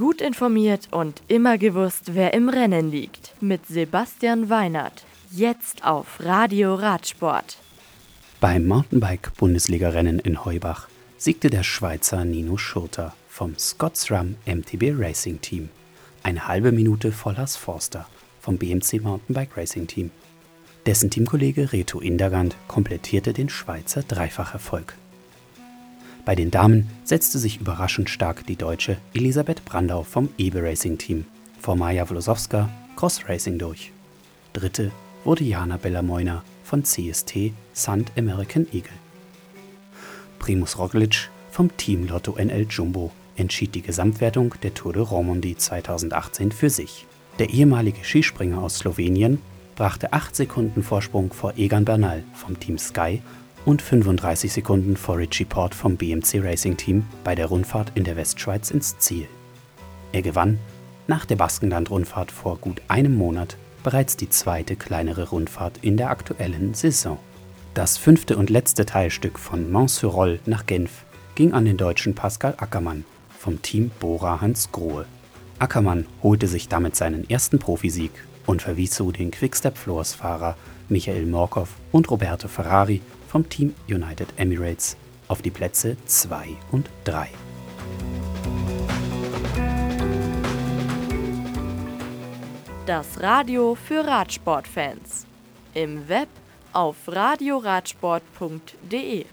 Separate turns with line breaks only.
Gut informiert und immer gewusst, wer im Rennen liegt. Mit Sebastian Weinert. Jetzt auf Radio Radsport.
Beim Mountainbike-Bundesliga-Rennen in Heubach siegte der Schweizer Nino Schurter vom Scotsram MTB Racing Team. Eine halbe Minute vor Lars Forster vom BMC Mountainbike Racing Team. Dessen Teamkollege Reto Indergand komplettierte den Schweizer Dreifacherfolg. Bei den Damen setzte sich überraschend stark die Deutsche Elisabeth Brandau vom Ebe Racing Team vor Maja Vlosowska Cross Racing durch. Dritte wurde Jana Bellamoina von CST Sand American Eagle. Primus Roglic vom Team Lotto NL Jumbo entschied die Gesamtwertung der Tour de Romandie 2018 für sich. Der ehemalige Skispringer aus Slowenien brachte 8 Sekunden Vorsprung vor Egan Bernal vom Team Sky und 35 Sekunden vor Richie Port vom BMC Racing Team bei der Rundfahrt in der Westschweiz ins Ziel. Er gewann nach der Baskenland-Rundfahrt vor gut einem Monat bereits die zweite kleinere Rundfahrt in der aktuellen Saison. Das fünfte und letzte Teilstück von Mont-sur-Roll nach Genf ging an den deutschen Pascal Ackermann vom Team Bora Hans Grohe. Ackermann holte sich damit seinen ersten Profisieg und verwies so den Quickstep-Floors-Fahrer Michael Morkov und Roberto Ferrari vom Team United Emirates auf die Plätze 2 und 3.
Das Radio für Radsportfans. Im Web auf radioradsport.de